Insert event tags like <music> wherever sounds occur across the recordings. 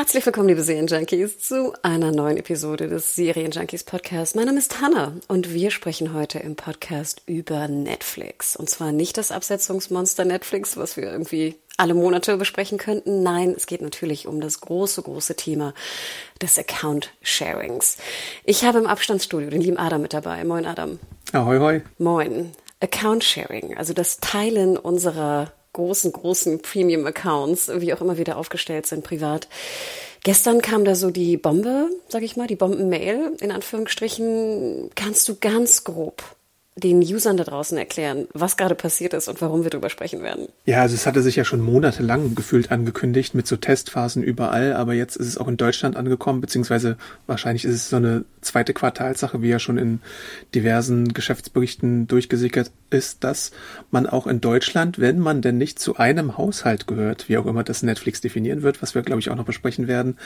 Herzlich willkommen, liebe Serienjunkies, zu einer neuen Episode des Serienjunkies Podcasts. Mein Name ist Hanna und wir sprechen heute im Podcast über Netflix. Und zwar nicht das Absetzungsmonster Netflix, was wir irgendwie alle Monate besprechen könnten. Nein, es geht natürlich um das große, große Thema des Account-Sharings. Ich habe im Abstandsstudio den lieben Adam mit dabei. Moin, Adam. Ahoi, hoi. Moin. Account-Sharing, also das Teilen unserer großen, großen Premium-Accounts, wie auch immer wieder aufgestellt sind, privat. Gestern kam da so die Bombe, sag ich mal, die Bomben-Mail, in Anführungsstrichen. Kannst du ganz grob den Usern da draußen erklären, was gerade passiert ist und warum wir darüber sprechen werden. Ja, also es hatte sich ja schon monatelang gefühlt angekündigt mit so Testphasen überall, aber jetzt ist es auch in Deutschland angekommen, beziehungsweise wahrscheinlich ist es so eine zweite Quartalsache, wie ja schon in diversen Geschäftsberichten durchgesickert ist, dass man auch in Deutschland, wenn man denn nicht zu einem Haushalt gehört, wie auch immer das Netflix definieren wird, was wir glaube ich auch noch besprechen werden,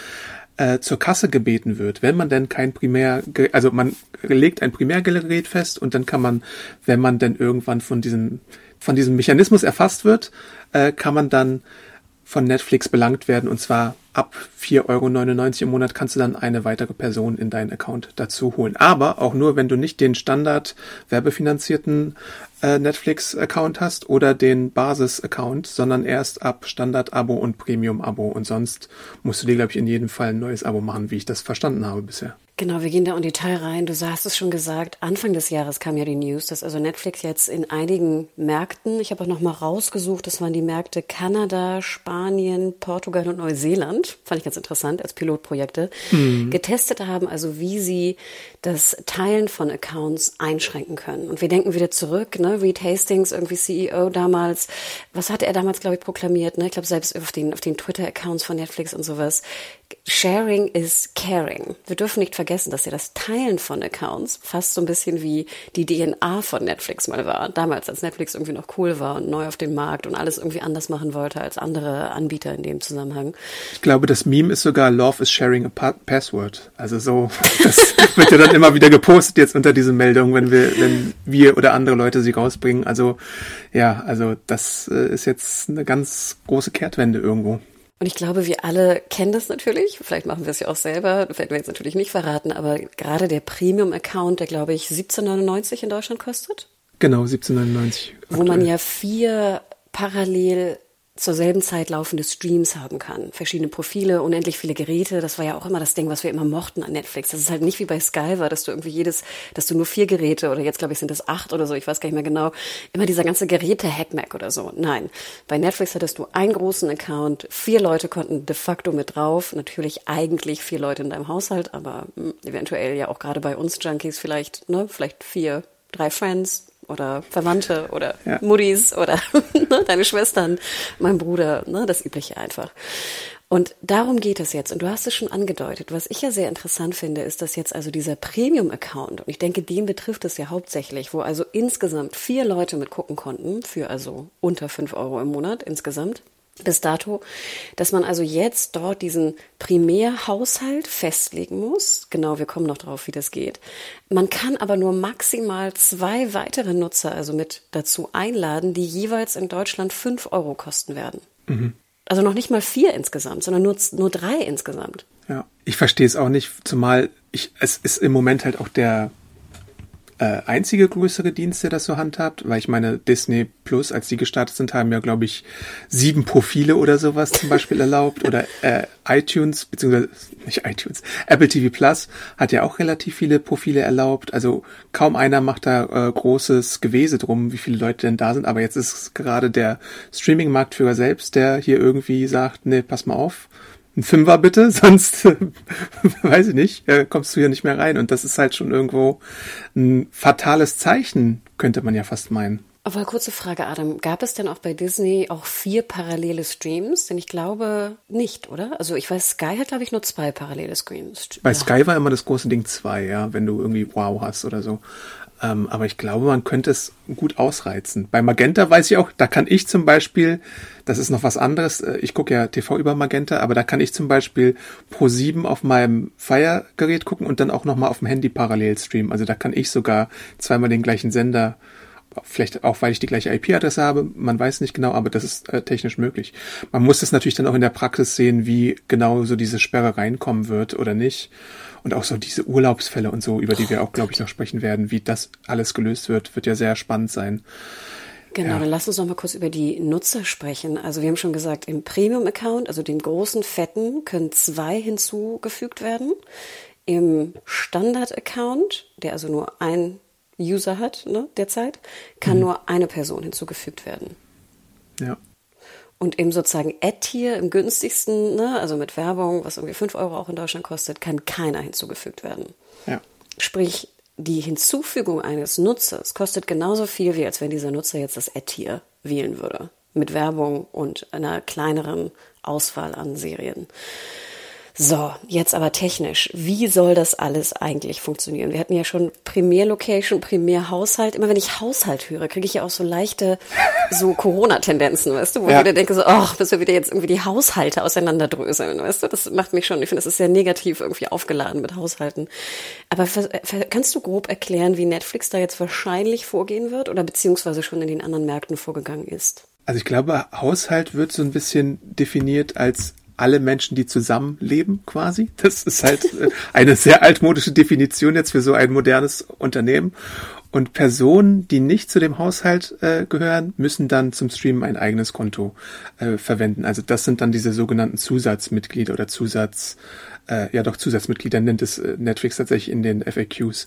äh, zur Kasse gebeten wird, wenn man denn kein Primär, also man legt ein Primärgerät fest und dann kann man, wenn man denn irgendwann von diesem von diesem Mechanismus erfasst wird, äh, kann man dann von Netflix belangt werden und zwar ab 4,99 Euro im Monat kannst du dann eine weitere Person in deinen Account dazu holen. Aber auch nur, wenn du nicht den Standard werbefinanzierten äh, Netflix-Account hast oder den Basis-Account, sondern erst ab Standard-Abo und Premium-Abo. Und sonst musst du dir, glaube ich, in jedem Fall ein neues Abo machen, wie ich das verstanden habe bisher. Genau, wir gehen da in Detail rein. Du hast es schon gesagt, Anfang des Jahres kam ja die News, dass also Netflix jetzt in einigen Märkten, ich habe auch noch mal rausgesucht, das waren die Märkte Kanada, Spanien, Portugal und Neuseeland, fand ich ganz interessant als Pilotprojekte, mhm. getestet haben, also wie sie das Teilen von Accounts einschränken können. Und wir denken wieder zurück, ne, Reed Hastings, irgendwie CEO damals, was hatte er damals, glaube ich, proklamiert, ne? Ich glaube, selbst auf den, auf den Twitter-Accounts von Netflix und sowas. Sharing is caring. Wir dürfen nicht vergessen, dass ja das Teilen von Accounts fast so ein bisschen wie die DNA von Netflix mal war. Damals, als Netflix irgendwie noch cool war und neu auf dem Markt und alles irgendwie anders machen wollte als andere Anbieter in dem Zusammenhang. Ich glaube, das Meme ist sogar Love is sharing a pa password. Also so, <laughs> das wird ja dann immer wieder gepostet jetzt unter diese Meldung, wenn wir, wenn wir oder andere Leute sie rausbringen. Also ja, also das äh, ist jetzt eine ganz große Kehrtwende irgendwo. Und ich glaube, wir alle kennen das natürlich. Vielleicht machen wir es ja auch selber. Das werden wir jetzt natürlich nicht verraten. Aber gerade der Premium-Account, der glaube ich 17,99 in Deutschland kostet. Genau, 17,99. Wo man ja vier parallel zur selben Zeit laufende Streams haben kann. Verschiedene Profile, unendlich viele Geräte. Das war ja auch immer das Ding, was wir immer mochten an Netflix. Das ist halt nicht wie bei Sky war, dass du irgendwie jedes, dass du nur vier Geräte oder jetzt glaube ich sind es acht oder so, ich weiß gar nicht mehr genau, immer dieser ganze Geräte-Hackmack oder so. Nein. Bei Netflix hattest du einen großen Account, vier Leute konnten de facto mit drauf. Natürlich eigentlich vier Leute in deinem Haushalt, aber hm, eventuell ja auch gerade bei uns Junkies vielleicht, ne, vielleicht vier, drei Friends, oder Verwandte oder ja. Muttis oder <laughs> ne, deine Schwestern, mein Bruder, ne, das Übliche einfach. Und darum geht es jetzt. Und du hast es schon angedeutet. Was ich ja sehr interessant finde, ist, dass jetzt also dieser Premium-Account, und ich denke, den betrifft es ja hauptsächlich, wo also insgesamt vier Leute mitgucken konnten, für also unter fünf Euro im Monat insgesamt, bis dato, dass man also jetzt dort diesen Primärhaushalt festlegen muss. Genau, wir kommen noch drauf, wie das geht. Man kann aber nur maximal zwei weitere Nutzer also mit dazu einladen, die jeweils in Deutschland fünf Euro kosten werden. Mhm. Also noch nicht mal vier insgesamt, sondern nur, nur drei insgesamt. Ja, ich verstehe es auch nicht, zumal ich, es ist im Moment halt auch der äh, einzige größere Dienst, der das so handhabt, weil ich meine, Disney Plus, als die gestartet sind, haben ja, glaube ich, sieben Profile oder sowas zum Beispiel erlaubt. Oder äh, iTunes, beziehungsweise nicht iTunes, Apple TV Plus hat ja auch relativ viele Profile erlaubt, also kaum einer macht da äh, großes Gewese drum, wie viele Leute denn da sind, aber jetzt ist gerade der Streaming-Marktführer selbst, der hier irgendwie sagt, nee, pass mal auf, ein Fünfer bitte, <laughs> sonst weiß ich nicht, äh, kommst du hier nicht mehr rein. Und das ist halt schon irgendwo ein fatales Zeichen, könnte man ja fast meinen. Aber kurze Frage, Adam. Gab es denn auch bei Disney auch vier parallele Streams? Denn ich glaube nicht, oder? Also ich weiß, Sky hat, glaube ich, nur zwei parallele Streams. Bei Sky war immer das große Ding zwei, ja, wenn du irgendwie Wow hast oder so. Ähm, aber ich glaube, man könnte es gut ausreizen. Bei Magenta weiß ich auch, da kann ich zum Beispiel, das ist noch was anderes, äh, ich gucke ja TV über Magenta, aber da kann ich zum Beispiel Pro 7 auf meinem Fire-Gerät gucken und dann auch nochmal auf dem Handy parallel streamen. Also da kann ich sogar zweimal den gleichen Sender vielleicht auch, weil ich die gleiche IP-Adresse habe, man weiß nicht genau, aber das ist äh, technisch möglich. Man muss das natürlich dann auch in der Praxis sehen, wie genau so diese Sperre reinkommen wird oder nicht und auch so diese Urlaubsfälle und so, über die wir auch, glaube ich, noch sprechen werden, wie das alles gelöst wird, wird ja sehr spannend sein. Genau, ja. dann lass uns noch mal kurz über die Nutzer sprechen. Also wir haben schon gesagt, im Premium-Account, also dem großen, fetten, können zwei hinzugefügt werden. Im Standard-Account, der also nur ein User hat ne, derzeit, kann mhm. nur eine Person hinzugefügt werden. Ja. Und im sozusagen Ad-Tier, im günstigsten, ne, also mit Werbung, was irgendwie 5 Euro auch in Deutschland kostet, kann keiner hinzugefügt werden. Ja. Sprich, die Hinzufügung eines Nutzers kostet genauso viel, wie als wenn dieser Nutzer jetzt das Ad-Tier wählen würde. Mit Werbung und einer kleineren Auswahl an Serien. So, jetzt aber technisch. Wie soll das alles eigentlich funktionieren? Wir hatten ja schon Primärlocation, Primärhaushalt. Immer wenn ich Haushalt höre, kriege ich ja auch so leichte so Corona-Tendenzen, weißt du, wo ja. ich wieder denke so, ach, bis wir wieder jetzt irgendwie die Haushalte auseinanderdröseln, weißt du? Das macht mich schon, ich finde, das ist sehr negativ irgendwie aufgeladen mit Haushalten. Aber kannst du grob erklären, wie Netflix da jetzt wahrscheinlich vorgehen wird oder beziehungsweise schon in den anderen Märkten vorgegangen ist? Also ich glaube, Haushalt wird so ein bisschen definiert als alle Menschen, die zusammenleben quasi. Das ist halt äh, eine sehr altmodische Definition jetzt für so ein modernes Unternehmen. Und Personen, die nicht zu dem Haushalt äh, gehören, müssen dann zum Streamen ein eigenes Konto äh, verwenden. Also das sind dann diese sogenannten Zusatzmitglieder oder Zusatz, äh, ja doch Zusatzmitglieder nennt es äh, Netflix tatsächlich in den FAQs.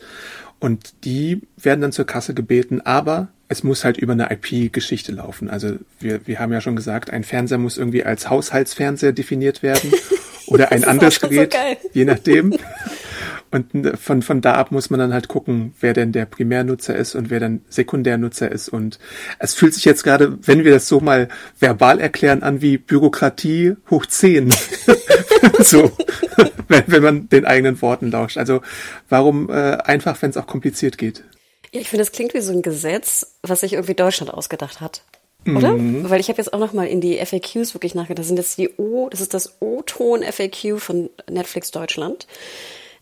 Und die werden dann zur Kasse gebeten, aber es muss halt über eine IP-Geschichte laufen. Also wir, wir haben ja schon gesagt, ein Fernseher muss irgendwie als Haushaltsfernseher definiert werden <laughs> oder ein anderes Gerät, so je nachdem. Und von, von da ab muss man dann halt gucken, wer denn der Primärnutzer ist und wer dann Sekundärnutzer ist. Und es fühlt sich jetzt gerade, wenn wir das so mal verbal erklären, an wie Bürokratie hoch zehn. <laughs> so, <laughs> wenn, wenn man den eigenen Worten lauscht. Also warum äh, einfach, wenn es auch kompliziert geht? Ja, ich finde, es klingt wie so ein Gesetz, was sich irgendwie Deutschland ausgedacht hat. Oder? Mhm. Weil ich habe jetzt auch noch mal in die FAQs wirklich nachgedacht. Das sind jetzt die O, das ist das O-Ton FAQ von Netflix Deutschland.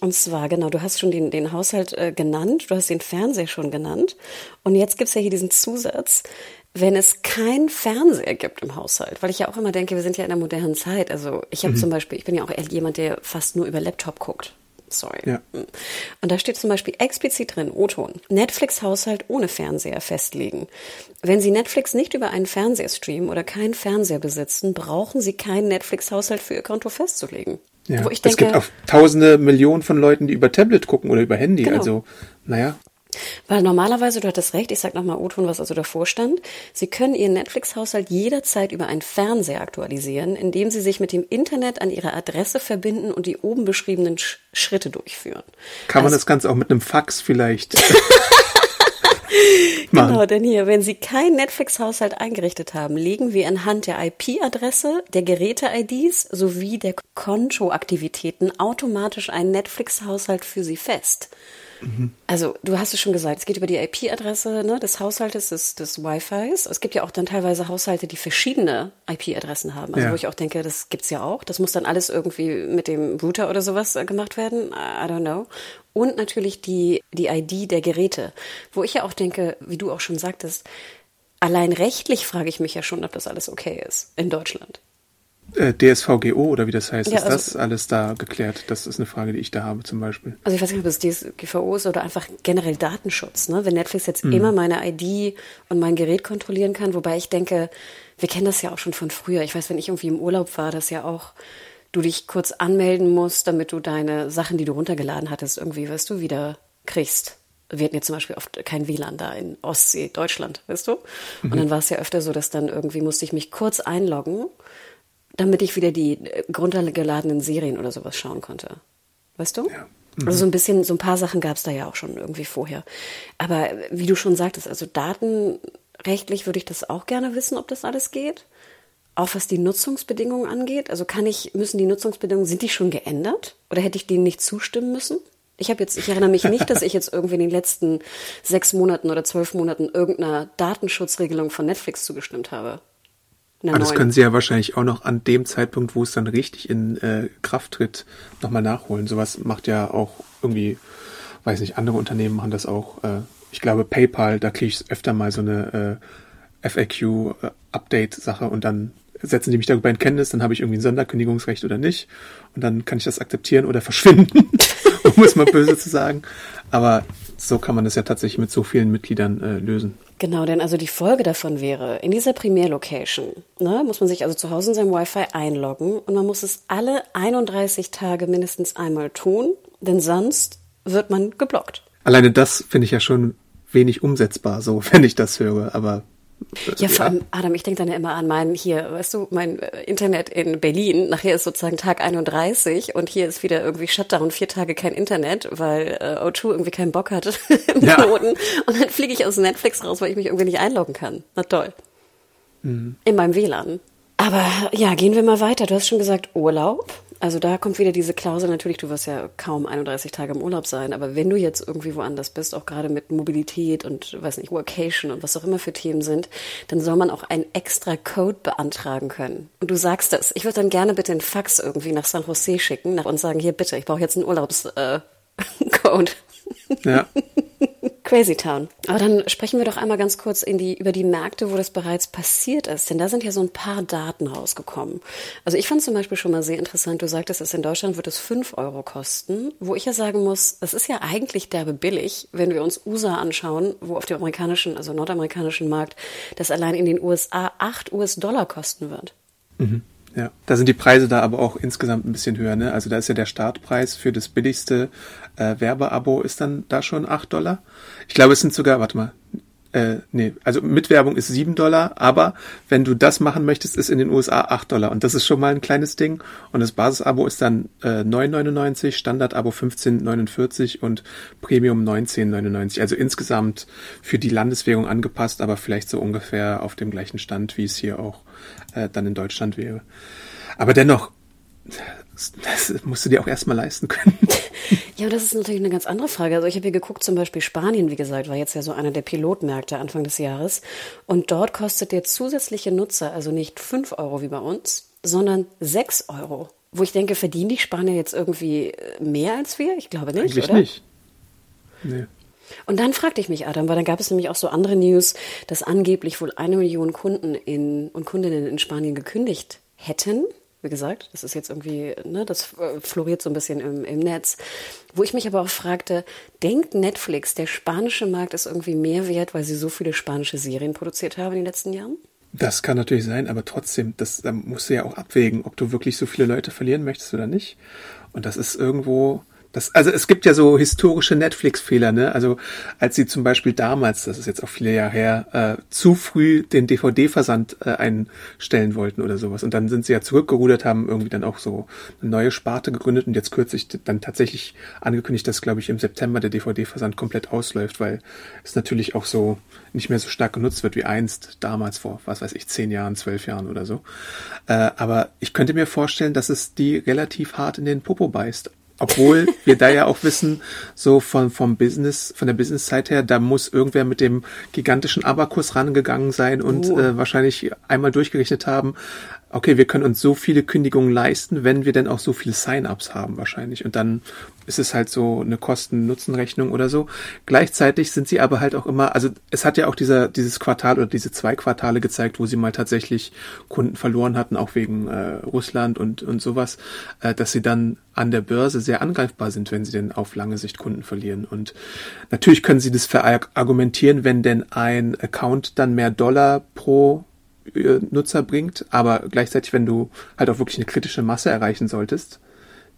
Und zwar, genau, du hast schon den, den Haushalt äh, genannt, du hast den Fernseher schon genannt. Und jetzt gibt's ja hier diesen Zusatz, wenn es kein Fernseher gibt im Haushalt, weil ich ja auch immer denke, wir sind ja in einer modernen Zeit. Also ich habe mhm. zum Beispiel, ich bin ja auch jemand, der fast nur über Laptop guckt. Sorry. Ja. Und da steht zum Beispiel explizit drin, O-Ton, Netflix-Haushalt ohne Fernseher festlegen. Wenn Sie Netflix nicht über einen Fernseher streamen oder keinen Fernseher besitzen, brauchen Sie keinen Netflix-Haushalt für Ihr Konto festzulegen. Ja, Wo ich denke, es gibt auch tausende Millionen von Leuten, die über Tablet gucken oder über Handy. Genau. Also, naja. Weil normalerweise, du hattest recht, ich sag nochmal O-Ton, was also davor stand. Sie können Ihren Netflix-Haushalt jederzeit über einen Fernseher aktualisieren, indem Sie sich mit dem Internet an Ihre Adresse verbinden und die oben beschriebenen Sch Schritte durchführen. Kann also, man das Ganze auch mit einem Fax vielleicht? <laughs> genau, denn hier, wenn Sie keinen Netflix-Haushalt eingerichtet haben, legen wir anhand der IP-Adresse, der Geräte-IDs sowie der Kontoaktivitäten automatisch einen Netflix-Haushalt für Sie fest. Also, du hast es schon gesagt, es geht über die IP-Adresse ne, des Haushaltes, des, des Wi-Fis. Es gibt ja auch dann teilweise Haushalte, die verschiedene IP-Adressen haben. Also, ja. wo ich auch denke, das gibt's ja auch. Das muss dann alles irgendwie mit dem Router oder sowas äh, gemacht werden. I don't know. Und natürlich die, die ID der Geräte. Wo ich ja auch denke, wie du auch schon sagtest, allein rechtlich frage ich mich ja schon, ob das alles okay ist in Deutschland. Äh, DSVGO oder wie das heißt, ja, ist also, das alles da geklärt? Das ist eine Frage, die ich da habe zum Beispiel. Also ich weiß nicht, ob es DSGVO ist oder einfach generell Datenschutz. Ne? Wenn Netflix jetzt mhm. immer meine ID und mein Gerät kontrollieren kann, wobei ich denke, wir kennen das ja auch schon von früher. Ich weiß, wenn ich irgendwie im Urlaub war, dass ja auch du dich kurz anmelden musst, damit du deine Sachen, die du runtergeladen hattest, irgendwie, weißt du, wieder kriegst. Wir hatten jetzt zum Beispiel oft kein WLAN da in Ostsee, Deutschland, weißt du? Mhm. Und dann war es ja öfter so, dass dann irgendwie musste ich mich kurz einloggen damit ich wieder die grundgeladenen Serien oder sowas schauen konnte. Weißt du? Ja. Mhm. Also so ein bisschen, so ein paar Sachen gab es da ja auch schon irgendwie vorher. Aber wie du schon sagtest, also Daten rechtlich würde ich das auch gerne wissen, ob das alles geht. Auch was die Nutzungsbedingungen angeht. Also kann ich, müssen die Nutzungsbedingungen, sind die schon geändert? Oder hätte ich denen nicht zustimmen müssen? Ich habe jetzt, ich erinnere mich nicht, dass ich jetzt irgendwie in den letzten sechs Monaten oder zwölf Monaten irgendeiner Datenschutzregelung von Netflix zugestimmt habe. Aber das können Sie ja wahrscheinlich auch noch an dem Zeitpunkt, wo es dann richtig in äh, Kraft tritt, nochmal nachholen. Sowas macht ja auch irgendwie, weiß nicht, andere Unternehmen machen das auch. Äh, ich glaube, PayPal, da kriege ich öfter mal so eine äh, FAQ-Update-Sache und dann setzen die mich darüber in Kenntnis, dann habe ich irgendwie ein Sonderkündigungsrecht oder nicht. Und dann kann ich das akzeptieren oder verschwinden, <laughs> um es mal böse zu sagen. Aber so kann man das ja tatsächlich mit so vielen Mitgliedern äh, lösen. Genau, denn also die Folge davon wäre, in dieser Primärlocation ne, muss man sich also zu Hause in seinem Wi-Fi einloggen und man muss es alle 31 Tage mindestens einmal tun, denn sonst wird man geblockt. Alleine das finde ich ja schon wenig umsetzbar, so <laughs> wenn ich das höre, aber ja, vor allem, Adam, ich denke dann ja immer an mein, hier, weißt du, mein äh, Internet in Berlin. Nachher ist sozusagen Tag 31 und hier ist wieder irgendwie Shutdown, vier Tage kein Internet, weil äh, O2 irgendwie keinen Bock hatte <laughs> im ja. Knoten. Und dann fliege ich aus Netflix raus, weil ich mich irgendwie nicht einloggen kann. Na toll. Mhm. In meinem WLAN. Aber ja, gehen wir mal weiter. Du hast schon gesagt Urlaub. Also da kommt wieder diese Klausel, natürlich, du wirst ja kaum 31 Tage im Urlaub sein, aber wenn du jetzt irgendwie woanders bist, auch gerade mit Mobilität und, weiß nicht, Workation und was auch immer für Themen sind, dann soll man auch einen extra Code beantragen können. Und du sagst das. Ich würde dann gerne bitte einen Fax irgendwie nach San Jose schicken und sagen, hier bitte, ich brauche jetzt einen Urlaubscode. Äh, <laughs> ja. <laughs> Crazy Town. Aber dann sprechen wir doch einmal ganz kurz die, über die Märkte, wo das bereits passiert ist. Denn da sind ja so ein paar Daten rausgekommen. Also ich fand zum Beispiel schon mal sehr interessant, du sagtest, es in Deutschland wird es fünf Euro kosten, wo ich ja sagen muss, es ist ja eigentlich derbe billig, wenn wir uns USA anschauen, wo auf dem amerikanischen, also nordamerikanischen Markt das allein in den USA acht US-Dollar kosten wird. Mhm. Ja, da sind die Preise da aber auch insgesamt ein bisschen höher. Ne? Also da ist ja der Startpreis für das billigste äh, Werbeabo ist dann da schon acht Dollar. Ich glaube, es sind sogar, warte mal, äh, nee, also mit Werbung ist sieben Dollar, aber wenn du das machen möchtest, ist in den USA acht Dollar. Und das ist schon mal ein kleines Ding. Und das Basisabo ist dann äh, 9,99, Standardabo 15,49 und Premium 19,99. Also insgesamt für die Landeswährung angepasst, aber vielleicht so ungefähr auf dem gleichen Stand, wie es hier auch äh, dann in Deutschland wäre. Aber dennoch, das musst du dir auch erstmal leisten können. <laughs> Ja, das ist natürlich eine ganz andere Frage. Also ich habe hier geguckt, zum Beispiel Spanien, wie gesagt, war jetzt ja so einer der Pilotmärkte Anfang des Jahres. Und dort kostet der zusätzliche Nutzer also nicht fünf Euro wie bei uns, sondern sechs Euro. Wo ich denke, verdienen die Spanier jetzt irgendwie mehr als wir? Ich glaube nicht, Eigentlich oder? nicht. Nee. Und dann fragte ich mich, Adam, weil dann gab es nämlich auch so andere News, dass angeblich wohl eine Million Kunden in, und Kundinnen in Spanien gekündigt hätten wie gesagt, das ist jetzt irgendwie, ne, das äh, floriert so ein bisschen im, im Netz. Wo ich mich aber auch fragte, denkt Netflix, der spanische Markt ist irgendwie mehr wert, weil sie so viele spanische Serien produziert haben in den letzten Jahren? Das kann natürlich sein, aber trotzdem, das, da musst du ja auch abwägen, ob du wirklich so viele Leute verlieren möchtest oder nicht. Und das ist irgendwo, das, also es gibt ja so historische Netflix-Fehler, ne? Also als sie zum Beispiel damals, das ist jetzt auch viele Jahre her, äh, zu früh den DVD-Versand äh, einstellen wollten oder sowas. Und dann sind sie ja zurückgerudert, haben irgendwie dann auch so eine neue Sparte gegründet und jetzt kürzlich dann tatsächlich angekündigt, dass, glaube ich, im September der DVD-Versand komplett ausläuft, weil es natürlich auch so nicht mehr so stark genutzt wird wie einst damals vor, was weiß ich, zehn Jahren, zwölf Jahren oder so. Äh, aber ich könnte mir vorstellen, dass es die relativ hart in den Popo beißt. Obwohl wir da ja auch wissen, so von, vom Business, von der Business-Zeit her, da muss irgendwer mit dem gigantischen Abakus rangegangen sein und oh. äh, wahrscheinlich einmal durchgerechnet haben, okay, wir können uns so viele Kündigungen leisten, wenn wir denn auch so viele Sign-ups haben wahrscheinlich. Und dann ist es halt so eine Kosten-Nutzen-Rechnung oder so. Gleichzeitig sind sie aber halt auch immer, also es hat ja auch dieser, dieses Quartal oder diese zwei Quartale gezeigt, wo sie mal tatsächlich Kunden verloren hatten, auch wegen äh, Russland und, und sowas, äh, dass sie dann an der Börse sehr angreifbar sind, wenn sie denn auf lange Sicht Kunden verlieren. Und natürlich können sie das verargumentieren, wenn denn ein Account dann mehr Dollar pro Nutzer bringt, aber gleichzeitig, wenn du halt auch wirklich eine kritische Masse erreichen solltest,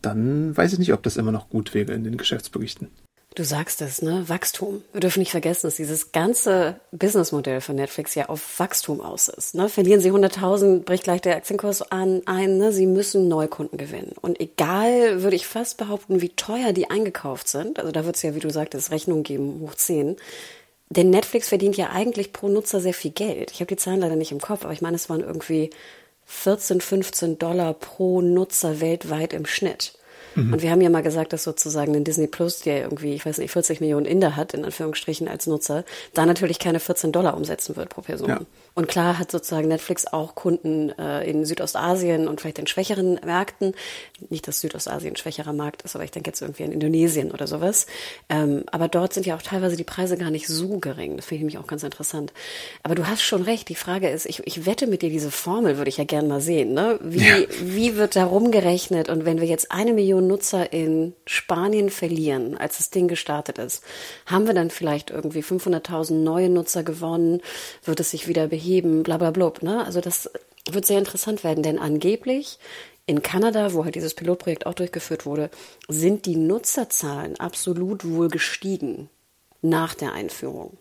dann weiß ich nicht, ob das immer noch gut wäre in den Geschäftsberichten. Du sagst es, ne? Wachstum. Wir dürfen nicht vergessen, dass dieses ganze Businessmodell von Netflix ja auf Wachstum aus ist. Ne? Verlieren sie 100.000, bricht gleich der Aktienkurs an, ein. Ne? Sie müssen Neukunden gewinnen. Und egal, würde ich fast behaupten, wie teuer die eingekauft sind, also da wird es ja, wie du sagtest, Rechnung geben, hoch 10, Denn Netflix verdient ja eigentlich pro Nutzer sehr viel Geld. Ich habe die Zahlen leider nicht im Kopf, aber ich meine, es waren irgendwie 14, 15 Dollar pro Nutzer weltweit im Schnitt. Mhm. Und wir haben ja mal gesagt, dass sozusagen ein Disney Plus, der irgendwie, ich weiß nicht, 40 Millionen Inder hat, in Anführungsstrichen als Nutzer, da natürlich keine 14 Dollar umsetzen wird pro Person. Ja. Und klar hat sozusagen Netflix auch Kunden äh, in Südostasien und vielleicht in schwächeren Märkten. Nicht, dass Südostasien ein schwächerer Markt ist, aber ich denke jetzt irgendwie in Indonesien oder sowas. Ähm, aber dort sind ja auch teilweise die Preise gar nicht so gering. Das finde ich nämlich auch ganz interessant. Aber du hast schon recht. Die Frage ist, ich, ich wette mit dir, diese Formel würde ich ja gern mal sehen. Ne? Wie, ja. wie wird da rumgerechnet? Und wenn wir jetzt eine Million Nutzer in Spanien verlieren, als das Ding gestartet ist, haben wir dann vielleicht irgendwie 500.000 neue Nutzer gewonnen? Wird es sich wieder beheben? heben, bla bla bla. Ne? Also das wird sehr interessant werden, denn angeblich in Kanada, wo halt dieses Pilotprojekt auch durchgeführt wurde, sind die Nutzerzahlen absolut wohl gestiegen nach der Einführung.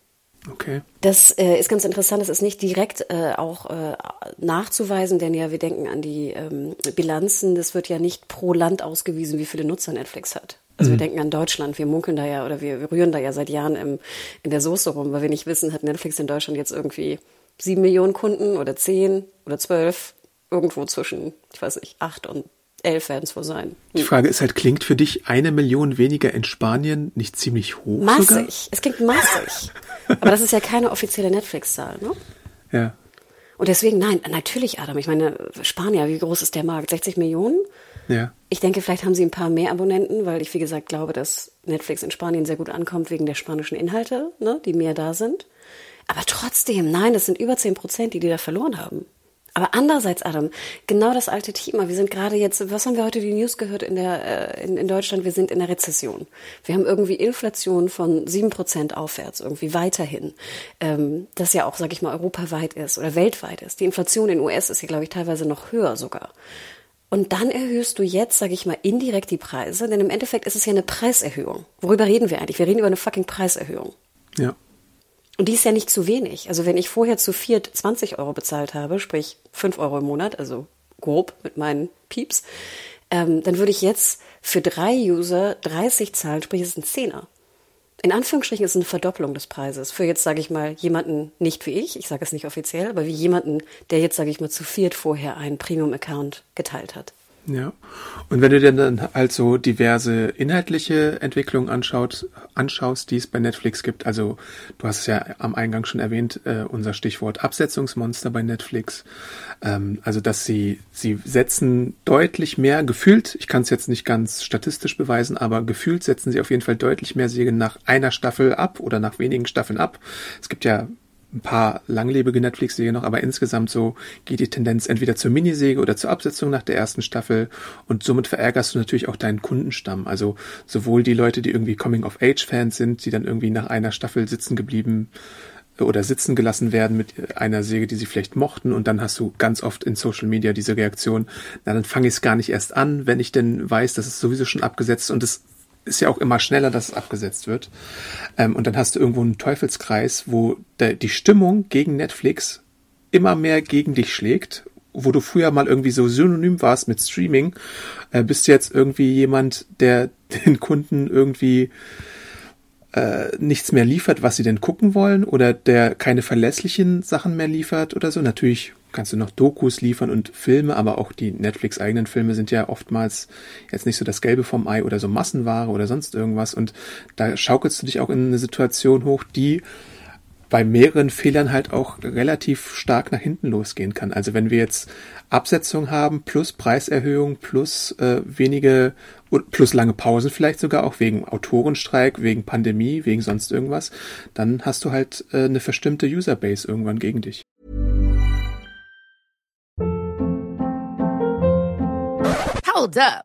Okay. Das äh, ist ganz interessant. Das ist nicht direkt äh, auch äh, nachzuweisen, denn ja, wir denken an die ähm, Bilanzen. Das wird ja nicht pro Land ausgewiesen, wie viele Nutzer Netflix hat. Also mhm. wir denken an Deutschland. Wir munkeln da ja oder wir, wir rühren da ja seit Jahren im, in der Soße rum, weil wir nicht wissen, hat Netflix in Deutschland jetzt irgendwie sieben Millionen Kunden oder zehn oder zwölf, irgendwo zwischen, ich weiß nicht, acht und elf werden es wohl sein. Hm. Die Frage ist halt, klingt für dich eine Million weniger in Spanien nicht ziemlich hoch? Massig. Sogar? Es klingt massig. Aber das ist ja keine offizielle Netflix-Zahl, ne? Ja. Und deswegen, nein, natürlich, Adam. Ich meine, Spanier, wie groß ist der Markt? 60 Millionen? Ja. Ich denke, vielleicht haben sie ein paar mehr Abonnenten, weil ich, wie gesagt, glaube, dass Netflix in Spanien sehr gut ankommt wegen der spanischen Inhalte, ne, die mehr da sind. Aber trotzdem, nein, das sind über zehn Prozent, die die da verloren haben. Aber andererseits, Adam, genau das alte Thema. Wir sind gerade jetzt, was haben wir heute die News gehört in der äh, in, in Deutschland? Wir sind in der Rezession. Wir haben irgendwie Inflation von sieben Prozent aufwärts, irgendwie weiterhin. Ähm, das ja auch, sag ich mal, europaweit ist oder weltweit ist. Die Inflation in US ist ja, glaube ich, teilweise noch höher sogar. Und dann erhöhst du jetzt, sage ich mal, indirekt die Preise, denn im Endeffekt ist es ja eine Preiserhöhung. Worüber reden wir eigentlich? Wir reden über eine fucking Preiserhöhung. Ja. Und die ist ja nicht zu wenig. Also wenn ich vorher zu viert 20 Euro bezahlt habe, sprich 5 Euro im Monat, also grob mit meinen Pieps, ähm, dann würde ich jetzt für drei User 30 zahlen, sprich es ist ein Zehner. In Anführungsstrichen ist es eine Verdopplung des Preises. Für jetzt, sage ich mal, jemanden nicht wie ich, ich sage es nicht offiziell, aber wie jemanden, der jetzt, sage ich mal, zu viert vorher einen Premium-Account geteilt hat. Ja. Und wenn du dir dann also diverse inhaltliche Entwicklungen anschaut, anschaust, die es bei Netflix gibt, also du hast es ja am Eingang schon erwähnt, äh, unser Stichwort Absetzungsmonster bei Netflix, ähm, also dass sie, sie setzen deutlich mehr, gefühlt, ich kann es jetzt nicht ganz statistisch beweisen, aber gefühlt setzen sie auf jeden Fall deutlich mehr Serien nach einer Staffel ab oder nach wenigen Staffeln ab. Es gibt ja ein paar langlebige Netflix-Serien noch, aber insgesamt so geht die Tendenz entweder zur Minisäge oder zur Absetzung nach der ersten Staffel und somit verärgerst du natürlich auch deinen Kundenstamm. Also sowohl die Leute, die irgendwie Coming-of-Age-Fans sind, die dann irgendwie nach einer Staffel sitzen geblieben oder sitzen gelassen werden mit einer Säge, die sie vielleicht mochten und dann hast du ganz oft in Social Media diese Reaktion, na dann fange ich es gar nicht erst an, wenn ich denn weiß, dass es sowieso schon abgesetzt und es ist ja auch immer schneller, dass es abgesetzt wird. Ähm, und dann hast du irgendwo einen Teufelskreis, wo der, die Stimmung gegen Netflix immer mehr gegen dich schlägt, wo du früher mal irgendwie so synonym warst mit Streaming, äh, bist du jetzt irgendwie jemand, der <laughs> den Kunden irgendwie äh, nichts mehr liefert, was sie denn gucken wollen, oder der keine verlässlichen Sachen mehr liefert oder so. Natürlich kannst du noch Dokus liefern und Filme, aber auch die Netflix-eigenen Filme sind ja oftmals jetzt nicht so das Gelbe vom Ei oder so Massenware oder sonst irgendwas. Und da schaukelst du dich auch in eine Situation hoch, die bei mehreren Fehlern halt auch relativ stark nach hinten losgehen kann. Also wenn wir jetzt Absetzung haben plus Preiserhöhung plus äh, wenige plus lange Pausen vielleicht sogar auch wegen Autorenstreik, wegen Pandemie, wegen sonst irgendwas, dann hast du halt äh, eine verstimmte Userbase irgendwann gegen dich. Hold up.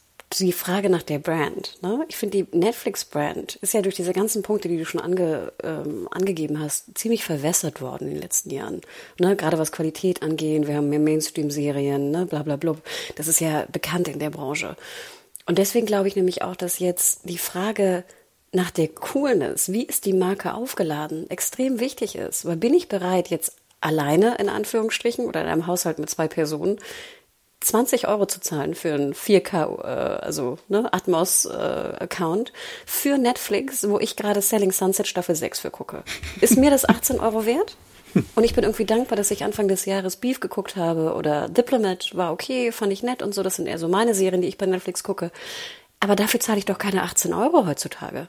die Frage nach der Brand. Ne? Ich finde, die Netflix-Brand ist ja durch diese ganzen Punkte, die du schon ange, ähm, angegeben hast, ziemlich verwässert worden in den letzten Jahren. Ne? Gerade was Qualität angeht, wir haben mehr Mainstream-Serien, ne? bla bla bla. Das ist ja bekannt in der Branche. Und deswegen glaube ich nämlich auch, dass jetzt die Frage nach der Coolness, wie ist die Marke aufgeladen, extrem wichtig ist. Weil bin ich bereit, jetzt alleine in Anführungsstrichen oder in einem Haushalt mit zwei Personen 20 Euro zu zahlen für einen 4K, äh, also ne, Atmos-Account äh, für Netflix, wo ich gerade Selling Sunset Staffel 6 für gucke. Ist mir das 18 Euro wert? Und ich bin irgendwie dankbar, dass ich Anfang des Jahres Beef geguckt habe oder Diplomat war okay, fand ich nett und so. Das sind eher so meine Serien, die ich bei Netflix gucke. Aber dafür zahle ich doch keine 18 Euro heutzutage.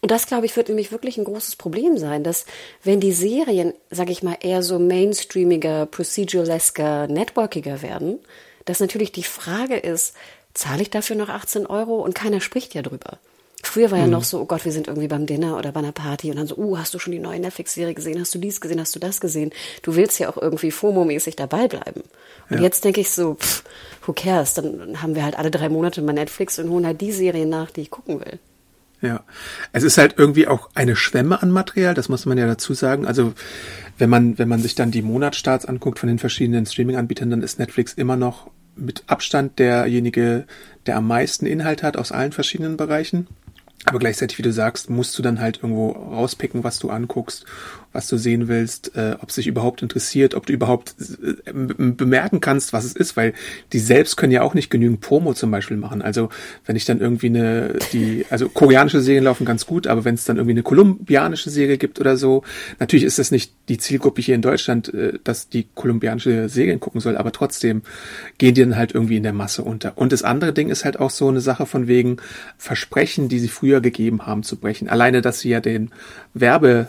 Und das, glaube ich, wird nämlich wirklich ein großes Problem sein, dass wenn die Serien, sage ich mal, eher so mainstreamiger, proceduralesker, networkiger werden, dass natürlich die Frage ist, zahle ich dafür noch 18 Euro und keiner spricht ja drüber. Früher war ja mhm. noch so, oh Gott, wir sind irgendwie beim Dinner oder bei einer Party und dann so, uh, hast du schon die neue Netflix-Serie gesehen? Hast du dies gesehen? Hast du das gesehen? Du willst ja auch irgendwie FOMO-mäßig dabei bleiben. Und ja. jetzt denke ich so, pff, who cares? Dann haben wir halt alle drei Monate mal Netflix und holen halt die Serien nach, die ich gucken will. Ja, es ist halt irgendwie auch eine Schwemme an Material, das muss man ja dazu sagen. Also wenn man, wenn man sich dann die Monatsstarts anguckt von den verschiedenen Streaming-Anbietern, dann ist Netflix immer noch mit Abstand derjenige, der am meisten Inhalt hat aus allen verschiedenen Bereichen. Aber gleichzeitig, wie du sagst, musst du dann halt irgendwo rauspicken, was du anguckst, was du sehen willst, äh, ob es dich überhaupt interessiert, ob du überhaupt äh, bemerken kannst, was es ist, weil die selbst können ja auch nicht genügend Promo zum Beispiel machen. Also wenn ich dann irgendwie eine, die, also koreanische Serien laufen ganz gut, aber wenn es dann irgendwie eine kolumbianische Serie gibt oder so, natürlich ist das nicht die Zielgruppe hier in Deutschland, äh, dass die kolumbianische Serien gucken soll, aber trotzdem gehen die dann halt irgendwie in der Masse unter. Und das andere Ding ist halt auch so eine Sache von wegen Versprechen, die sie früher gegeben haben, zu brechen. Alleine, dass sie ja den Werbe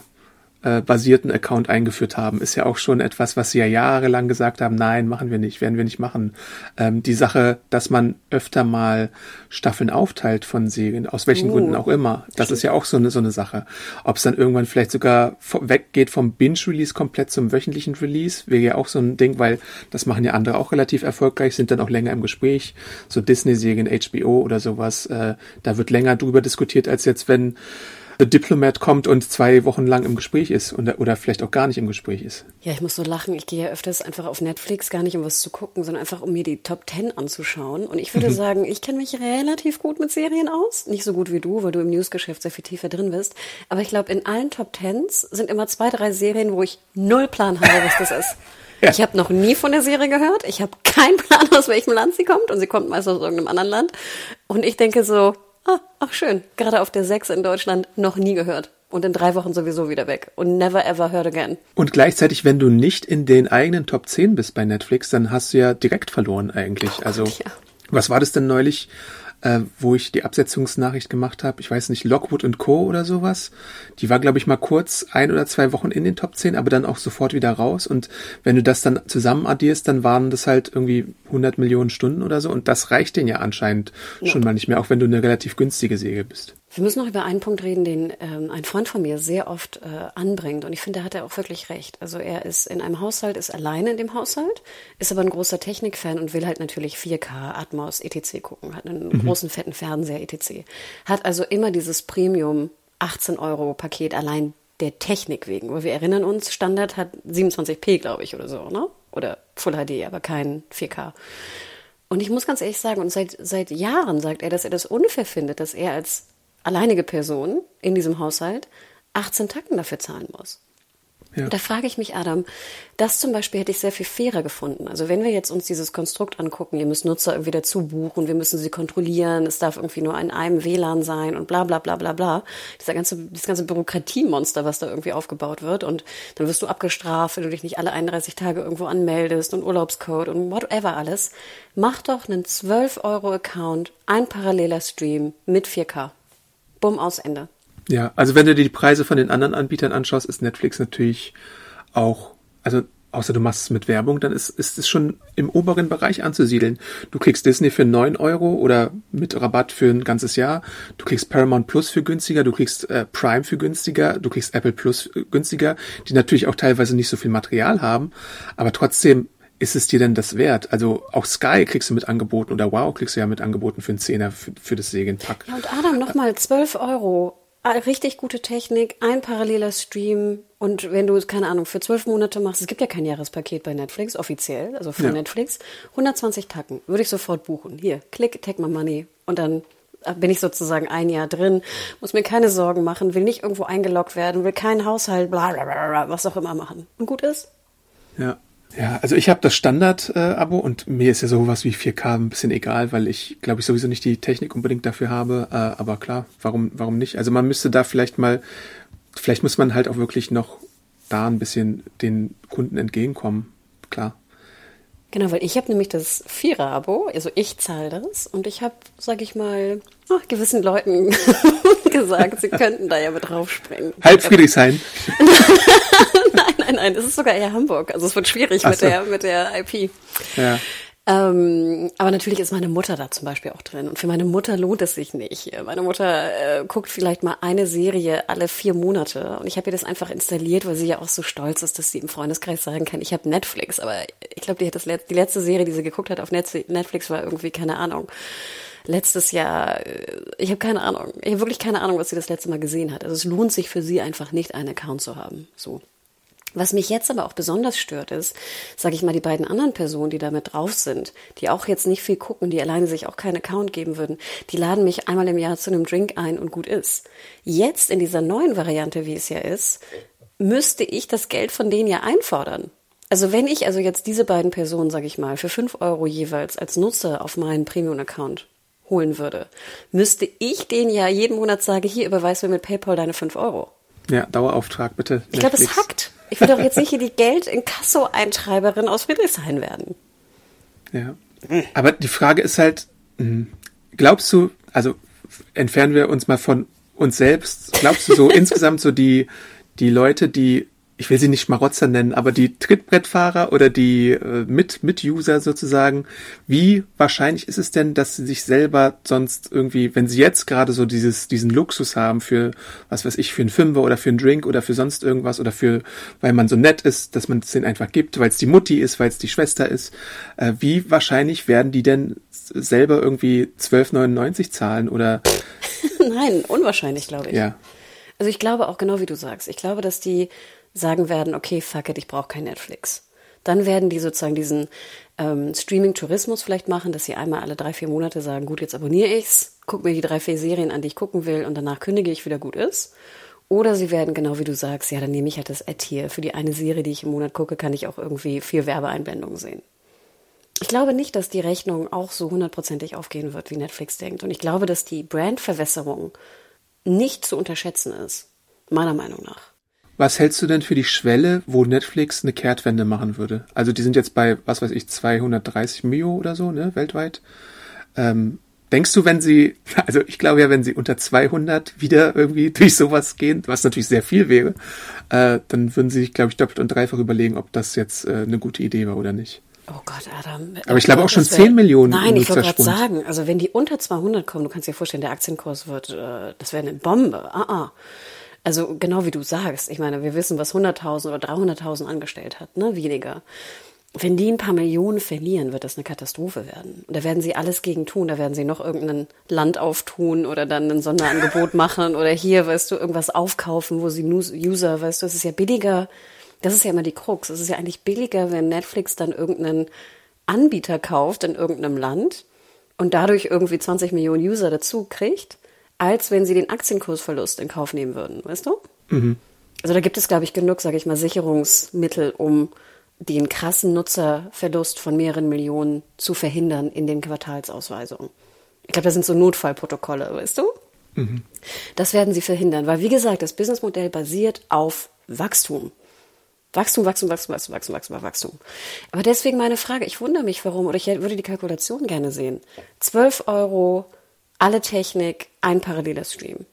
äh, basierten Account eingeführt haben, ist ja auch schon etwas, was sie ja jahrelang gesagt haben, nein, machen wir nicht, werden wir nicht machen. Ähm, die Sache, dass man öfter mal Staffeln aufteilt von Serien, aus welchen oh, Gründen auch immer, das stimmt. ist ja auch so eine, so eine Sache. Ob es dann irgendwann vielleicht sogar weggeht vom Binge-Release komplett zum wöchentlichen Release, wäre ja auch so ein Ding, weil das machen ja andere auch relativ erfolgreich, sind dann auch länger im Gespräch. So Disney-Serien, HBO oder sowas, äh, da wird länger drüber diskutiert, als jetzt, wenn The Diplomat kommt und zwei Wochen lang im Gespräch ist und, oder vielleicht auch gar nicht im Gespräch ist. Ja, ich muss so lachen. Ich gehe ja öfters einfach auf Netflix, gar nicht um was zu gucken, sondern einfach um mir die Top Ten anzuschauen. Und ich würde mhm. sagen, ich kenne mich relativ gut mit Serien aus. Nicht so gut wie du, weil du im Newsgeschäft sehr viel tiefer drin bist. Aber ich glaube, in allen Top Tens sind immer zwei, drei Serien, wo ich null Plan habe, was das ist. <laughs> Ja. Ich habe noch nie von der Serie gehört. Ich habe keinen <laughs> Plan, aus welchem Land sie kommt. Und sie kommt meist aus irgendeinem anderen Land. Und ich denke so, ach schön. Gerade auf der 6 in Deutschland noch nie gehört. Und in drei Wochen sowieso wieder weg. Und never ever heard again. Und gleichzeitig, wenn du nicht in den eigenen Top 10 bist bei Netflix, dann hast du ja direkt verloren eigentlich. Oh also, ja. was war das denn neulich? Äh, wo ich die Absetzungsnachricht gemacht habe. Ich weiß nicht, Lockwood und Co. oder sowas. Die war, glaube ich, mal kurz ein oder zwei Wochen in den Top 10, aber dann auch sofort wieder raus. Und wenn du das dann zusammen addierst, dann waren das halt irgendwie 100 Millionen Stunden oder so. Und das reicht denen ja anscheinend ja. schon mal nicht mehr, auch wenn du eine relativ günstige Säge bist. Wir müssen noch über einen Punkt reden, den ähm, ein Freund von mir sehr oft äh, anbringt. Und ich finde, da hat er auch wirklich recht. Also er ist in einem Haushalt, ist alleine in dem Haushalt, ist aber ein großer Technikfan und will halt natürlich 4K, Atmos, etc. gucken, hat einen mhm. großen, fetten Fernseher, etc. Hat also immer dieses Premium 18 Euro Paket allein der Technik wegen. Weil wir erinnern uns, Standard hat 27p, glaube ich, oder so, ne? Oder Full HD, aber kein 4K. Und ich muss ganz ehrlich sagen, und seit, seit Jahren sagt er, dass er das unfair findet, dass er als alleinige Person in diesem Haushalt 18 Tacken dafür zahlen muss. Ja. Da frage ich mich, Adam, das zum Beispiel hätte ich sehr viel fairer gefunden. Also wenn wir jetzt uns dieses Konstrukt angucken, ihr müsst Nutzer irgendwie dazu buchen, wir müssen sie kontrollieren, es darf irgendwie nur in einem WLAN sein und bla bla bla bla bla. Dieser ganze, dieses ganze Bürokratiemonster, was da irgendwie aufgebaut wird. Und dann wirst du abgestraft, wenn du dich nicht alle 31 Tage irgendwo anmeldest und Urlaubscode und whatever alles. Mach doch einen 12 Euro Account, ein paralleler Stream mit 4K. Bumm, aus Ende. Ja, also wenn du dir die Preise von den anderen Anbietern anschaust, ist Netflix natürlich auch, also außer du machst es mit Werbung, dann ist, ist es schon im oberen Bereich anzusiedeln. Du kriegst Disney für neun Euro oder mit Rabatt für ein ganzes Jahr. Du kriegst Paramount Plus für günstiger, du kriegst äh, Prime für günstiger, du kriegst Apple Plus günstiger, die natürlich auch teilweise nicht so viel Material haben, aber trotzdem ist es dir denn das wert? Also auch Sky kriegst du mit angeboten oder Wow kriegst du ja mit angeboten für einen Zehner für, für das Serienpack. Ja, und Adam, nochmal 12 Euro. Ah, Richtig gute Technik, ein paralleler Stream. Und wenn du, keine Ahnung, für zwölf Monate machst, es gibt ja kein Jahrespaket bei Netflix, offiziell, also für Ja. Netflix, 120 Tacken, würde ich sofort buchen. Hier, klick, take my money. Und dann bin ich sozusagen ein Jahr drin, muss mir keine Sorgen machen, will nicht irgendwo eingeloggt werden, will keinen Haushalt, bla bla bla, bla was auch immer machen. Und gut ist? Ja. Ja, also ich habe das Standard-Abo und mir ist ja sowas wie 4K ein bisschen egal, weil ich glaube ich sowieso nicht die Technik unbedingt dafür habe. Äh, aber klar, warum, warum nicht? Also man müsste da vielleicht mal, vielleicht muss man halt auch wirklich noch da ein bisschen den Kunden entgegenkommen. Klar. Genau, weil ich habe nämlich das Vierer-Abo, also ich zahle das und ich habe, sag ich mal, ach, gewissen Leuten <laughs> gesagt, sie könnten da ja mit draufspringen. Halb Friedrichshain. <laughs> <laughs> nein, nein, nein, das ist sogar eher Hamburg. Also es wird schwierig Ach mit so. der mit der IP. Ja. Ähm, aber natürlich ist meine Mutter da zum Beispiel auch drin. Und für meine Mutter lohnt es sich nicht. Meine Mutter äh, guckt vielleicht mal eine Serie alle vier Monate. Und ich habe ihr das einfach installiert, weil sie ja auch so stolz ist, dass sie im Freundeskreis sagen kann, ich habe Netflix. Aber ich glaube, die, hat das let die letzte Serie, die sie geguckt hat auf Netz Netflix, war irgendwie, keine Ahnung, letztes Jahr, äh, ich habe keine Ahnung. Ich habe wirklich keine Ahnung, was sie das letzte Mal gesehen hat. Also es lohnt sich für sie einfach nicht, einen Account zu haben. So. Was mich jetzt aber auch besonders stört, ist, sage ich mal, die beiden anderen Personen, die da mit drauf sind, die auch jetzt nicht viel gucken, die alleine sich auch keinen Account geben würden, die laden mich einmal im Jahr zu einem Drink ein und gut ist. Jetzt in dieser neuen Variante, wie es ja ist, müsste ich das Geld von denen ja einfordern. Also wenn ich also jetzt diese beiden Personen, sage ich mal, für fünf Euro jeweils als Nutzer auf meinen Premium-Account holen würde, müsste ich denen ja jeden Monat sagen, hier überweis mir mit PayPal deine fünf Euro. Ja, Dauerauftrag bitte. Ich glaube, es hackt. Ich will doch jetzt nicht hier die Geld-Inkasso-Eintreiberin aus Friedrichshain werden. Ja. Aber die Frage ist halt, mh, glaubst du, also entfernen wir uns mal von uns selbst, glaubst du so <laughs> insgesamt so die, die Leute, die, ich will sie nicht Schmarotzer nennen, aber die Trittbrettfahrer oder die äh, Mit, Mit-User sozusagen, wie wahrscheinlich ist es denn, dass sie sich selber sonst irgendwie, wenn sie jetzt gerade so dieses, diesen Luxus haben für, was weiß ich, für einen Fünfer oder für einen Drink oder für sonst irgendwas oder für, weil man so nett ist, dass man es denen einfach gibt, weil es die Mutti ist, weil es die Schwester ist, äh, wie wahrscheinlich werden die denn selber irgendwie 12,99 zahlen oder, <laughs> Nein, unwahrscheinlich, glaube ich. ja, Also ich glaube auch genau wie du sagst. Ich glaube, dass die sagen werden, okay, fuck it, ich brauche kein Netflix. Dann werden die sozusagen diesen ähm, Streaming-Tourismus vielleicht machen, dass sie einmal alle drei, vier Monate sagen, gut, jetzt abonniere ich's, guck mir die drei, vier Serien an, die ich gucken will und danach kündige ich wieder gut ist. Oder sie werden, genau wie du sagst, ja, dann nehme ich halt das Ad hier. Für die eine Serie, die ich im Monat gucke, kann ich auch irgendwie vier Werbeeinblendungen sehen. Ich glaube nicht, dass die Rechnung auch so hundertprozentig aufgehen wird, wie Netflix denkt. Und ich glaube, dass die Brandverwässerung nicht zu unterschätzen ist. Meiner Meinung nach. Was hältst du denn für die Schwelle, wo Netflix eine Kehrtwende machen würde? Also die sind jetzt bei, was weiß ich, 230 Mio oder so, ne, weltweit. Ähm, denkst du, wenn sie, <laughs> also ich glaube ja, wenn sie unter 200 wieder irgendwie <laughs> durch sowas gehen, was natürlich sehr viel wäre, äh, dann würden sie sich, glaube ich, doppelt und dreifach überlegen, ob das jetzt äh, eine gute Idee war oder nicht. Oh Gott, Adam. Aber ich glaube auch schon Das wär- 10 Millionen Nein, ich wollte gerade sagen, also wenn die unter 200 kommen, du kannst dir vorstellen, der Aktienkurs wird, äh, das wäre eine Bombe. Ah, ah. Also genau wie du sagst. Ich meine, wir wissen, was 100.000 oder 300.000 angestellt hat, ne? Weniger. Wenn die ein paar Millionen verlieren, wird das eine Katastrophe werden. Und da werden sie alles gegen tun. Da werden sie noch irgendein Land auftun oder dann ein Sonderangebot <laughs> machen oder hier, weißt du, irgendwas aufkaufen, wo sie User, weißt du, es ist ja billiger. Das ist ja immer die Krux. Es ist ja eigentlich billiger, wenn Netflix dann irgendeinen Anbieter kauft in irgendeinem Land und dadurch irgendwie 20 Millionen User dazu kriegt, als wenn sie den Aktienkursverlust in Kauf nehmen würden, weißt du? Also da gibt es, glaube ich, genug, sage ich mal, Sicherungsmittel, um den krassen Nutzerverlust von mehreren Millionen zu verhindern in den Quartalsausweisungen. Ich glaube, das sind so Notfallprotokolle, weißt du? Das werden sie verhindern, weil wie gesagt, das Businessmodell basiert auf Wachstum. Wachstum, Wachstum, Wachstum, Wachstum, Wachstum, Wachstum, Wachstum. Aber deswegen meine Frage, ich wundere mich, warum, oder ich würde die Kalkulation gerne sehen. 12 Euro, alle Technik, ein paralleler Stream.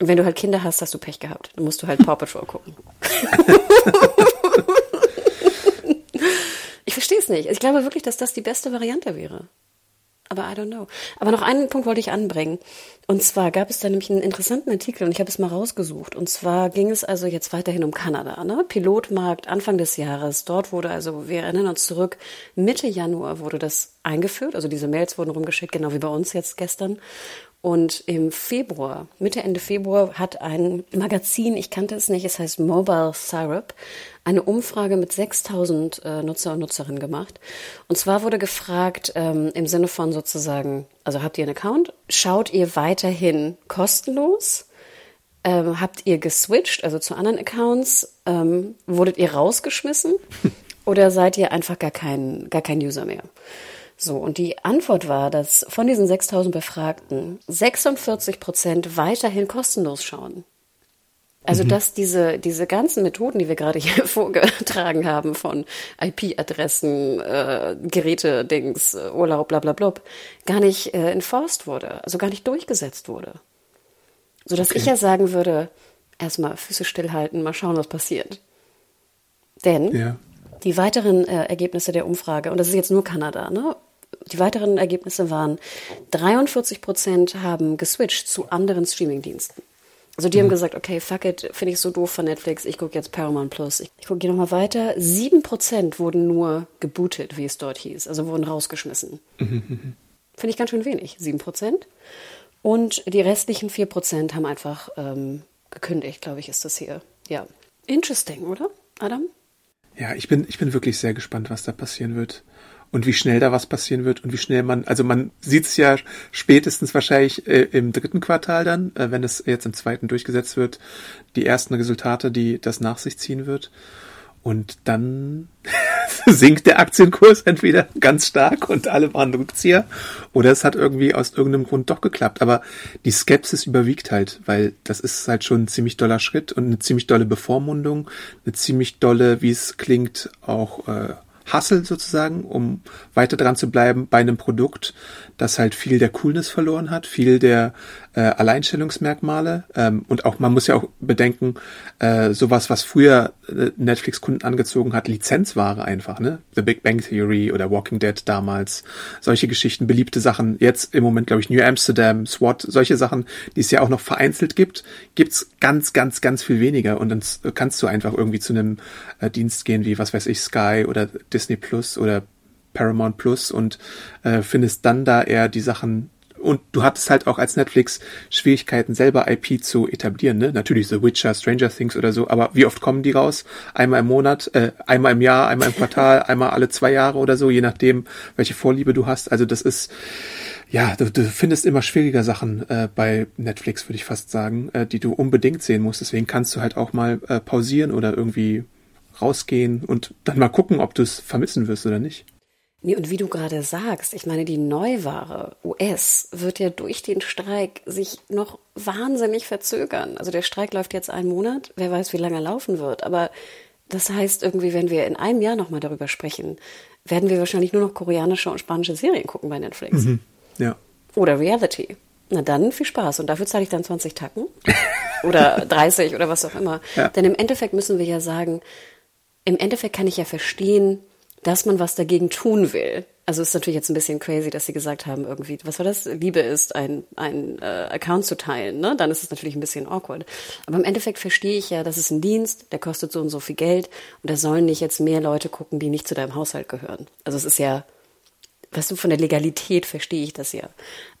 Und wenn du halt Kinder hast, hast du Pech gehabt. Dann musst du halt Paw Patrol gucken. <laughs> ich verstehe es nicht. Ich glaube wirklich, dass das die beste Variante wäre. Aber I don't know. Aber noch einen Punkt wollte ich anbringen. Und zwar gab es da nämlich einen interessanten Artikel und ich habe es mal rausgesucht. Und zwar ging es also jetzt weiterhin um Kanada. Ne? Pilotmarkt Anfang des Jahres. Dort wurde also, wir erinnern uns zurück, Mitte Januar wurde das eingeführt. Also diese Mails wurden rumgeschickt, genau wie bei uns jetzt gestern. Und im Februar, Mitte, Ende Februar, hat ein Magazin, ich kannte es nicht, es heißt Mobile Syrup, eine Umfrage mit 6000 äh, Nutzer und Nutzerinnen gemacht. Und zwar wurde gefragt ähm, im Sinne von sozusagen, also habt ihr einen Account? Schaut ihr weiterhin kostenlos? Ähm, habt ihr geswitcht, also zu anderen Accounts? Ähm, wurdet ihr rausgeschmissen? <laughs> Oder seid ihr einfach gar kein, gar kein User mehr? So, und die Antwort war, dass von diesen 6000 Befragten 46 Prozent weiterhin kostenlos schauen. Also, mhm. dass diese, diese ganzen Methoden, die wir gerade hier <laughs> vorgetragen haben, von IP-Adressen, äh, Geräte-Dings, Urlaub, bla, bla, bla, gar nicht äh, enforced wurde, also gar nicht durchgesetzt wurde. Sodass okay. ich ja sagen würde, erstmal Füße stillhalten, mal schauen, was passiert. Denn ja. die weiteren äh, Ergebnisse der Umfrage, und das ist jetzt nur Kanada, ne? Die weiteren Ergebnisse waren, 43 Prozent haben geswitcht zu anderen Streamingdiensten. Also die mhm. haben gesagt, okay, fuck it, finde ich so doof von Netflix, ich gucke jetzt Paramount Plus. Ich, ich gucke nochmal weiter. Sieben Prozent wurden nur gebootet, wie es dort hieß, also wurden rausgeschmissen. Mhm. Finde ich ganz schön wenig, sieben Prozent. Und die restlichen vier Prozent haben einfach ähm, gekündigt, glaube ich, ist das hier. Ja, interesting, oder, Adam? Ja, ich bin, ich bin wirklich sehr gespannt, was da passieren wird und wie schnell da was passieren wird und wie schnell man, also man sieht es ja spätestens wahrscheinlich äh, im dritten Quartal dann, äh, wenn es jetzt im zweiten durchgesetzt wird, die ersten Resultate, die das nach sich ziehen wird. Und dann <laughs> sinkt der Aktienkurs entweder ganz stark und alle waren Rückzieher oder es hat irgendwie aus irgendeinem Grund doch geklappt. Aber die Skepsis überwiegt halt, weil das ist halt schon ein ziemlich doller Schritt und eine ziemlich dolle Bevormundung, eine ziemlich dolle, wie es klingt, auch äh, Hustle sozusagen, um weiter dran zu bleiben bei einem Produkt, das halt viel der Coolness verloren hat, viel der äh, Alleinstellungsmerkmale ähm, und auch man muss ja auch bedenken, äh, sowas, was früher äh, Netflix-Kunden angezogen hat, Lizenzware einfach, ne? The Big Bang Theory oder Walking Dead damals, solche Geschichten, beliebte Sachen. Jetzt im Moment glaube ich New Amsterdam, SWAT, solche Sachen, die es ja auch noch vereinzelt gibt, gibt's ganz, ganz, ganz viel weniger und dann kannst du einfach irgendwie zu einem äh, Dienst gehen wie was weiß ich Sky oder Disney Plus oder Paramount Plus und äh, findest dann da eher die Sachen und du hattest halt auch als Netflix Schwierigkeiten, selber IP zu etablieren, ne? Natürlich The Witcher, Stranger Things oder so, aber wie oft kommen die raus? Einmal im Monat, äh, einmal im Jahr, einmal im Quartal, <laughs> einmal alle zwei Jahre oder so, je nachdem, welche Vorliebe du hast. Also das ist, ja, du, du findest immer schwieriger Sachen äh, bei Netflix, würde ich fast sagen, äh, die du unbedingt sehen musst. Deswegen kannst du halt auch mal äh, pausieren oder irgendwie rausgehen und dann mal gucken, ob du es vermissen wirst oder nicht. Nee, und wie du gerade sagst, ich meine, die Neuware US wird ja durch den Streik sich noch wahnsinnig verzögern. Also der Streik läuft jetzt einen Monat, wer weiß, wie lange er laufen wird. Aber das heißt irgendwie, wenn wir in einem Jahr nochmal darüber sprechen, werden wir wahrscheinlich nur noch koreanische und spanische Serien gucken bei Netflix. Mhm. Ja. Oder Reality. Na dann viel Spaß. Und dafür zahle ich dann 20 Tacken. oder <laughs> 30 oder was auch immer. Ja. Denn im Endeffekt müssen wir ja sagen, im Endeffekt kann ich ja verstehen, dass man was dagegen tun will. Also ist natürlich jetzt ein bisschen crazy, dass sie gesagt haben, irgendwie, was war das? Liebe ist, ein, ein äh, Account zu teilen, ne? Dann ist es natürlich ein bisschen awkward. Aber im Endeffekt verstehe ich ja, das ist ein Dienst, der kostet so und so viel Geld und da sollen nicht jetzt mehr Leute gucken, die nicht zu deinem Haushalt gehören. Also es ist ja, weißt du, von der Legalität verstehe ich das ja.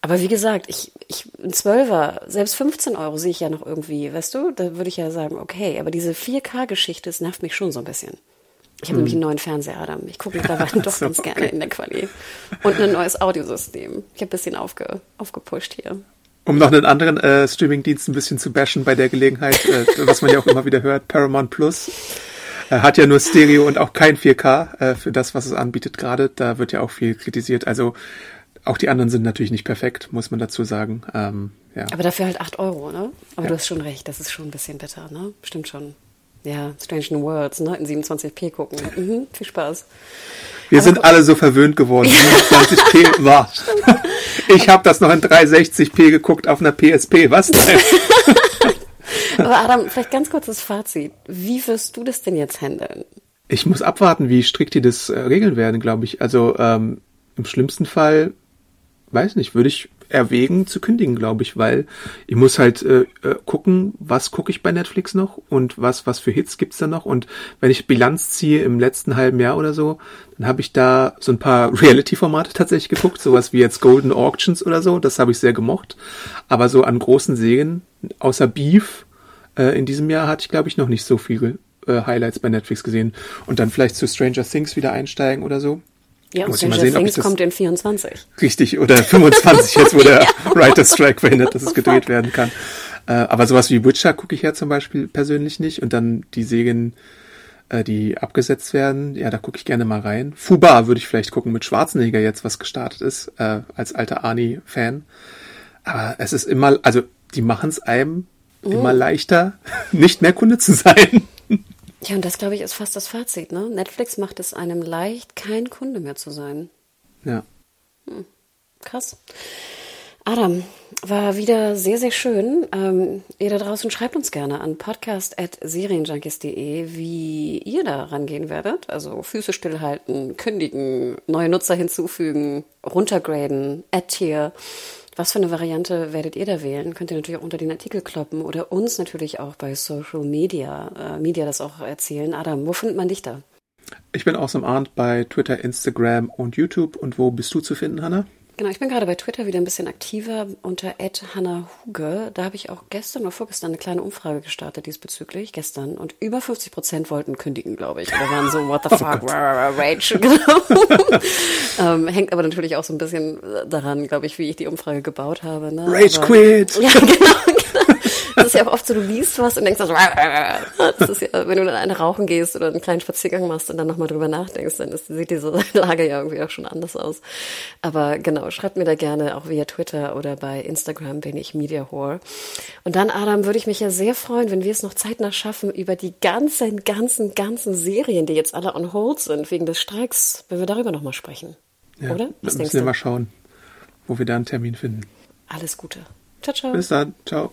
Aber wie gesagt, ich, ich, ein Zwölfer, selbst 15 Euro sehe ich ja noch irgendwie, weißt du, da würde ich ja sagen, okay, aber diese 4K-Geschichte, das nervt mich schon so ein bisschen. Ich habe hm. nämlich einen neuen Fernseher, Adam. Ich gucke mittlerweile <laughs> doch so, ganz okay. gerne in der Quali. Und ein neues Audiosystem. Ich habe ein bisschen aufge, aufgepusht hier. Um noch einen anderen äh, Streamingdienst ein bisschen zu bashen bei der Gelegenheit, äh, was man ja auch immer wieder hört, Paramount Plus hat ja nur Stereo und auch kein 4K äh, für das, was es anbietet gerade. Da wird ja auch viel kritisiert. Also auch die anderen sind natürlich nicht perfekt, muss man dazu sagen. Ähm, ja. Aber dafür halt 8 Euro, ne? Aber ja. du hast schon recht, das ist schon ein bisschen bitter, ne? Stimmt schon. Ja, Strange New Worlds, ne? In 27p gucken. Mhm, viel Spaß. Wir Aber sind alle so verwöhnt geworden. <laughs> 27p war. Ich habe das noch in 360p geguckt auf einer PSP. Was denn? <laughs> Aber Adam, vielleicht ganz kurzes Fazit. Wie wirst du das denn jetzt handeln? Ich muss abwarten, wie strikt die das äh, regeln werden, glaube ich. Also ähm, im schlimmsten Fall weiß nicht, würde ich erwägen zu kündigen, glaube ich, weil ich muss halt äh, äh, gucken, was gucke ich bei Netflix noch und was was für Hits gibt's da noch? Und wenn ich Bilanz ziehe im letzten halben Jahr oder so, dann habe ich da so ein paar <laughs> Reality-Formate tatsächlich geguckt, sowas wie jetzt Golden Auctions oder so, das habe ich sehr gemocht, aber so an großen Seen, außer Beef, äh, in diesem Jahr hatte ich glaube ich noch nicht so viele äh, Highlights bei Netflix gesehen. Und dann vielleicht zu Stranger Things wieder einsteigen oder so. Ja, und Stranger sehen, Things kommt in 24. Richtig, oder 25 jetzt, wo der <laughs> ja. Writer's Strike verhindert, dass es gedreht werden kann. Äh, aber sowas wie Witcher gucke ich ja zum Beispiel persönlich nicht. Und dann die Segen, äh, die abgesetzt werden, ja, da gucke ich gerne mal rein. Fuba würde ich vielleicht gucken mit Schwarzenegger jetzt, was gestartet ist, äh, als alter Arnie-Fan. Aber es ist immer, also die machen es einem oh. immer leichter, <laughs> nicht mehr Kunde zu sein. Ja, und das, glaube ich, ist fast das Fazit. Ne? Netflix macht es einem leicht, kein Kunde mehr zu sein. Ja. Hm. Krass. Adam, war wieder sehr, sehr schön. Ähm, ihr da draußen schreibt uns gerne an podcast.serienjunkies.de, wie ihr da rangehen werdet. Also Füße stillhalten, kündigen, neue Nutzer hinzufügen, runtergraden, Add-Tier. Was für eine Variante werdet ihr da wählen? Könnt ihr natürlich auch unter den Artikel kloppen oder uns natürlich auch bei Social Media, äh, Media das auch erzählen. Adam, wo findet man dich da? Ich bin Awesome Arndt bei Twitter, Instagram und YouTube. Und wo bist du zu finden, Hannah? Genau, ich bin gerade bei Twitter wieder ein bisschen aktiver unter Hannah Huge. Da habe ich auch gestern oder vorgestern eine kleine Umfrage gestartet diesbezüglich, gestern. Und über 50 Prozent wollten kündigen, glaube ich. Oder waren so, what the <laughs> oh fuck, oh rage. <laughs> Genau. ähm, hängt aber natürlich auch so ein bisschen daran, glaube ich, wie ich die Umfrage gebaut habe. Ne? Rage aber, quit! <laughs> Ja, genau, genau. Das ist ja auch oft so, du liest was und denkst so, das ist ja, wenn du dann eine rauchen gehst oder einen kleinen Spaziergang machst und dann nochmal drüber nachdenkst, dann ist, sieht diese <laughs> Lage ja irgendwie auch schon anders aus. Aber genau, schreibt mir da gerne auch via Twitter oder bei Instagram bin ich Media Whore. Und dann, Adam, würde ich mich ja sehr freuen, wenn wir es noch zeitnah schaffen, über die ganzen, ganzen, ganzen Serien, die jetzt alle on hold sind, wegen des Streiks, wenn wir darüber nochmal sprechen. Ja, Oder? Was müssen wir mal schauen, wo wir da einen Termin finden. Alles Gute. Ciao, ciao. Bis dann. Ciao.